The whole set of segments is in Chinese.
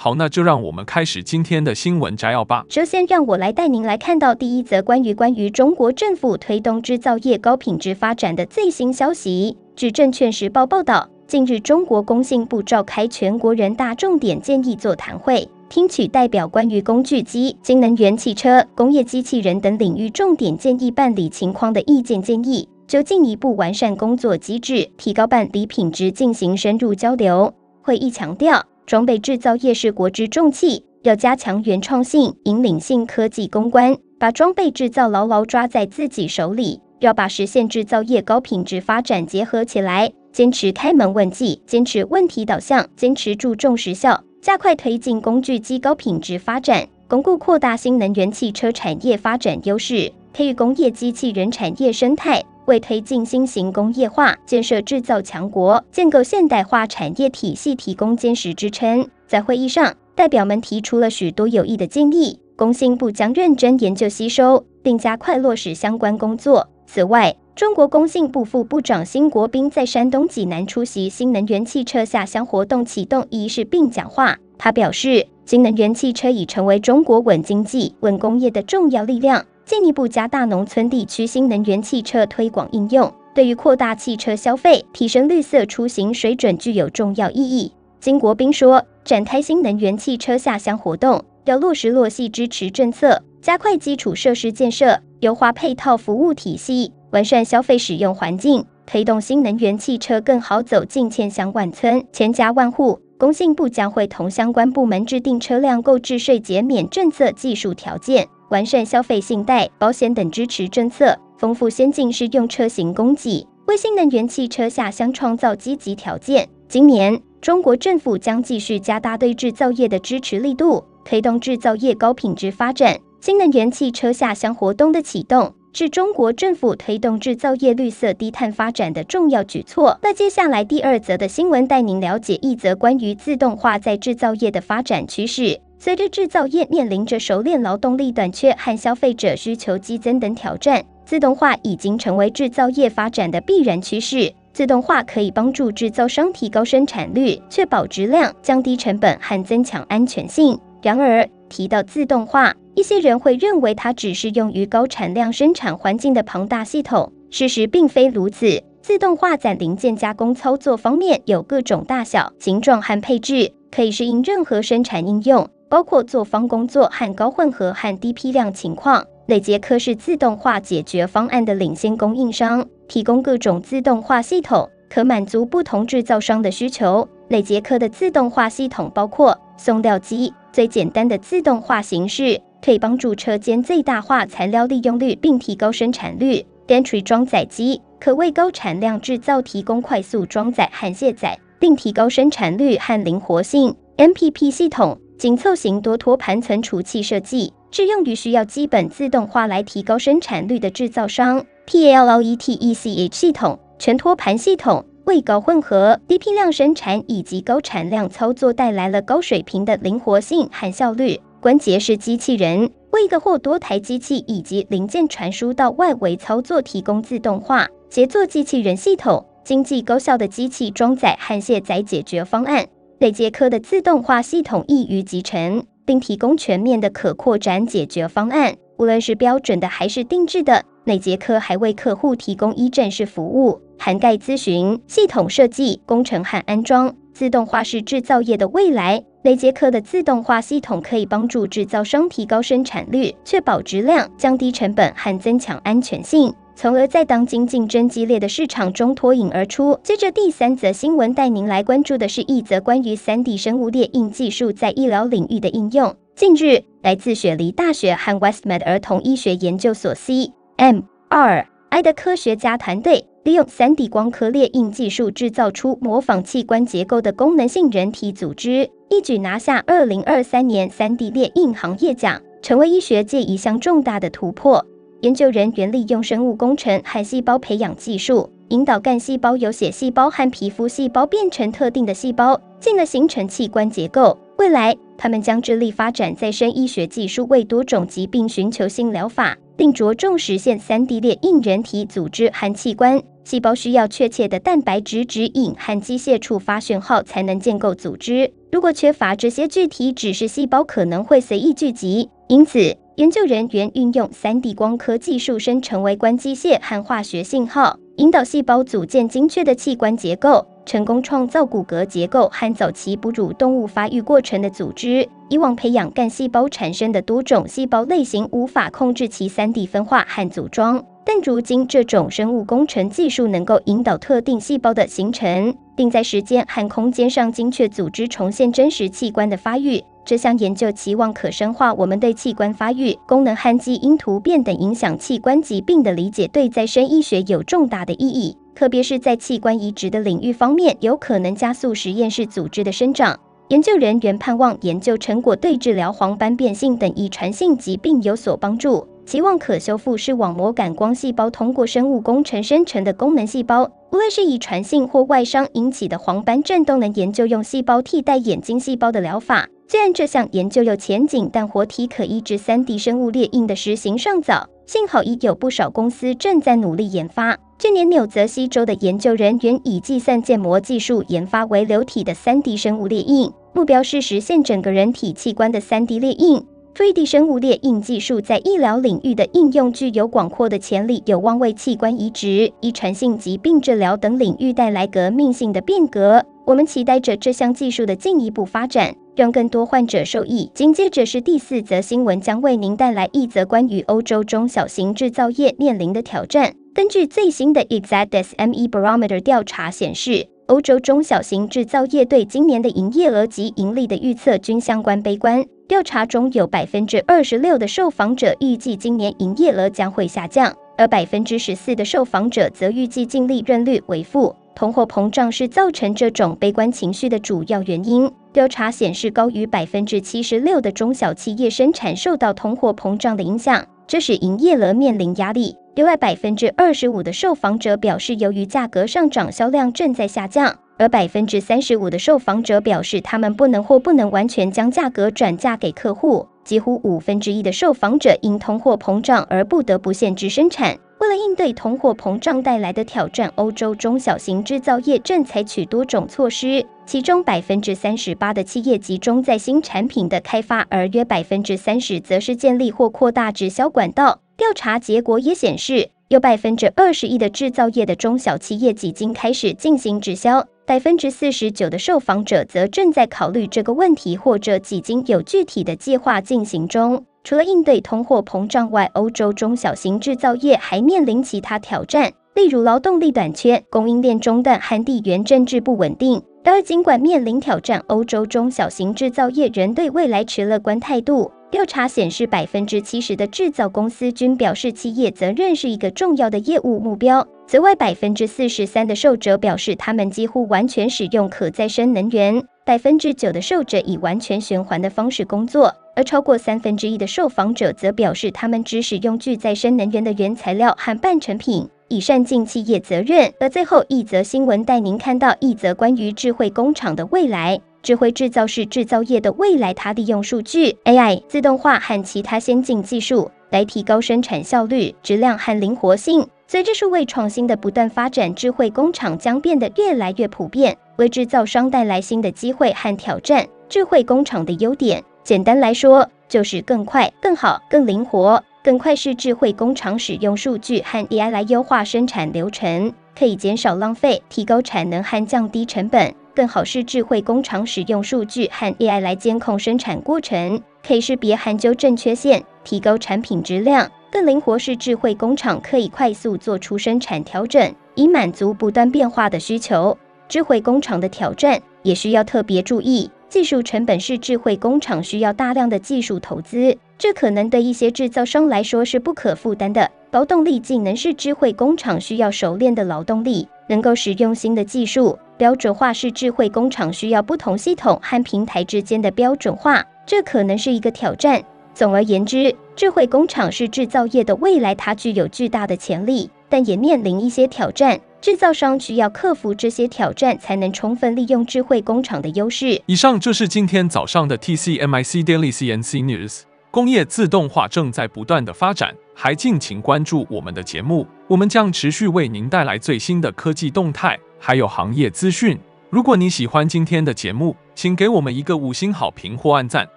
好，那就让我们开始今天的新闻摘要吧。首先，让我来带您来看到第一则关于关于中国政府推动制造业高品质发展的最新消息。据证券时报报道。近日，中国工信部召开全国人大重点建议座谈会，听取代表关于工具机、新能源汽车、工业机器人等领域重点建议办理情况的意见建议，就进一步完善工作机制、提高办理品质进行深入交流。会议强调，装备制造业是国之重器，要加强原创性、引领性科技攻关，把装备制造牢牢抓在自己手里，要把实现制造业高品质发展结合起来。坚持开门问计，坚持问题导向，坚持注重实效，加快推进工具机高品质发展，巩固扩大新能源汽车产业发展优势，培育工业机器人产业生态，为推进新型工业化、建设制造强国、建构现代化产业体系提供坚实支撑。在会议上，代表们提出了许多有益的建议，工信部将认真研究吸收，并加快落实相关工作。此外，中国工信部副部长辛国斌在山东济南出席新能源汽车下乡活动启动仪式并讲话。他表示，新能源汽车已成为中国稳经济、稳工业的重要力量，进一步加大农村地区新能源汽车推广应用，对于扩大汽车消费、提升绿色出行水准具有重要意义。金国斌说，展开新能源汽车下乡活动，要落实落细支持政策，加快基础设施建设，优化配套服务体系。完善消费使用环境，推动新能源汽车更好走进千乡万村、千家万户。工信部将会同相关部门制定车辆购置税减免政策技术条件，完善消费信贷、保险等支持政策，丰富先进适用车型供给，为新能源汽车下乡创造积极条件。今年，中国政府将继续加大对制造业的支持力度，推动制造业高品质发展。新能源汽车下乡活动的启动。是中国政府推动制造业绿色低碳发展的重要举措。那接下来第二则的新闻带您了解一则关于自动化在制造业的发展趋势。随着制造业面临着熟练劳动力短缺和消费者需求激增等挑战，自动化已经成为制造业发展的必然趋势。自动化可以帮助制造商提高生产率，确保质量，降低成本和增强安全性。然而，提到自动化，一些人会认为它只是用于高产量生产环境的庞大系统，事实并非如此。自动化在零件加工操作方面有各种大小、形状和配置，可以适应任何生产应用，包括作坊工作和高混合和低批量情况。磊捷科是自动化解决方案的领先供应商，提供各种自动化系统，可满足不同制造商的需求。磊捷科的自动化系统包括送料机，最简单的自动化形式。可以帮助车间最大化材料利用率，并提高生产率。Gantry 装载机可为高产量制造提供快速装载和卸载，并提高生产率和灵活性。MPP 系统紧凑型多托盘存储器设计，适用于需要基本自动化来提高生产率的制造商。PLLETECH 系统全托盘系统为高混合、低批量生产以及高产量操作带来了高水平的灵活性和效率。关节式机器人为一个或多台机器以及零件传输到外围操作提供自动化协作机器人系统，经济高效的机器装载和卸载解决方案。磊捷科的自动化系统易于集成，并提供全面的可扩展解决方案，无论是标准的还是定制的。磊捷科还为客户提供一站式服务，涵盖咨询、系统设计、工程和安装。自动化是制造业的未来。磊捷科的自动化系统可以帮助制造商提高生产率，确保质量，降低成本和增强安全性，从而在当今竞争激烈的市场中脱颖而出。接着第三则新闻带您来关注的是一则关于 3D 生物列印技术在医疗领域的应用。近日，来自雪梨大学和 Westmed 儿童医学研究所 CMRI 的科学家团队利用 3D 光刻列印技术制造出模仿器官结构的功能性人体组织，一举拿下2023年 3D 列印行业奖，成为医学界一项重大的突破。研究人员利用生物工程和细胞培养技术，引导干细胞由血细胞和皮肤细胞变成特定的细胞，进而形成器官结构。未来，他们将致力发展再生医学技术，为多种疾病寻求新疗法，并着重实现 3D 列印人体组织和器官。细胞需要确切的蛋白质指引和机械触发讯号才能建构组织。如果缺乏这些具体指示，细胞可能会随意聚集。因此，研究人员运用 3D 光刻技术生成微观机械和化学信号，引导细胞组建精确的器官结构，成功创造骨骼结构和早期哺乳动物发育过程的组织。以往培养干细胞产生的多种细胞类型无法控制其 3D 分化和组装。但如今，这种生物工程技术能够引导特定细胞的形成，并在时间和空间上精确组织重现真实器官的发育。这项研究期望可深化我们对器官发育、功能和基因突变等影响器官疾病的理解，对再生医学有重大的意义。特别是在器官移植的领域方面，有可能加速实验室组织的生长。研究人员盼望研究成果对治疗黄斑变性等遗传性疾病有所帮助。期望可修复视网膜感光细胞通过生物工程生成的功能细胞，无论是遗传性或外伤引起的黄斑症，都能研究用细胞替代眼睛细胞的疗法。虽然这项研究有前景，但活体可移植 3D 生物列印的实行尚早。幸好已有不少公司正在努力研发。去年纽泽西州的研究人员以计算建模技术研发为流体的 3D 生物列印，目标是实现整个人体器官的 3D 列印。3D 生物列印技术在医疗领域的应用具有广阔的潜力，有望为器官移植、遗传性疾病治疗等领域带来革命性的变革。我们期待着这项技术的进一步发展，让更多患者受益。紧接着是第四则新闻，将为您带来一则关于欧洲中小型制造业面临的挑战。根据最新的 Exact SME Barometer 调查显示，欧洲中小型制造业对今年的营业额及盈利的预测均相关悲观。调查中有百分之二十六的受访者预计今年营业额将会下降，而百分之十四的受访者则预计净利润率为负。通货膨胀是造成这种悲观情绪的主要原因。调查显示，高于百分之七十六的中小企业生产受到通货膨胀的影响，这使营业额面临压力。另外，百分之二十五的受访者表示，由于价格上涨，销量正在下降。而百分之三十五的受访者表示，他们不能或不能完全将价格转嫁给客户。几乎五分之一的受访者因通货膨胀而不得不限制生产。为了应对通货膨胀带来的挑战，欧洲中小型制造业正采取多种措施，其中百分之三十八的企业集中在新产品的开发，而约百分之三十则是建立或扩大直销管道。调查结果也显示，有百分之二十一的制造业的中小企业已经开始进行直销。百分之四十九的受访者则正在考虑这个问题，或者已经有具体的计划进行中。除了应对通货膨胀外，欧洲中小型制造业还面临其他挑战，例如劳动力短缺、供应链中断和地缘政治不稳定。然而，尽管面临挑战，欧洲中小型制造业仍对未来持乐观态度。调查显示，百分之七十的制造公司均表示企业责任是一个重要的业务目标。此外，百分之四十三的受者表示他们几乎完全使用可再生能源，百分之九的受者以完全循环的方式工作，而超过三分之一的受访者则表示他们只使用具再生能源的原材料和半成品，以善尽企业责任。而最后一则新闻带您看到一则关于智慧工厂的未来。智慧制造是制造业的未来，它利用数据、AI、自动化和其他先进技术来提高生产效率、质量和灵活性。随着数位创新的不断发展，智慧工厂将变得越来越普遍，为制造商带来新的机会和挑战。智慧工厂的优点，简单来说就是更快、更好、更灵活。更快是智慧工厂使用数据和 AI 来优化生产流程，可以减少浪费、提高产能和降低成本。更好是智慧工厂使用数据和 AI 来监控生产过程，可以识别和纠正缺陷，提高产品质量。更灵活是智慧工厂可以快速做出生产调整，以满足不断变化的需求。智慧工厂的挑战也需要特别注意，技术成本是智慧工厂需要大量的技术投资，这可能对一些制造商来说是不可负担的。劳动力技能是智慧工厂需要熟练的劳动力，能够使用新的技术。标准化是智慧工厂需要不同系统和平台之间的标准化，这可能是一个挑战。总而言之，智慧工厂是制造业的未来，它具有巨大的潜力，但也面临一些挑战。制造商需要克服这些挑战，才能充分利用智慧工厂的优势。以上就是今天早上的 TCMIC Daily CNC News。工业自动化正在不断的发展，还敬请关注我们的节目，我们将持续为您带来最新的科技动态，还有行业资讯。如果你喜欢今天的节目，请给我们一个五星好评或按赞，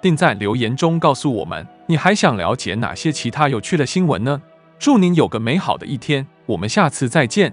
并在留言中告诉我们你还想了解哪些其他有趣的新闻呢？祝您有个美好的一天，我们下次再见。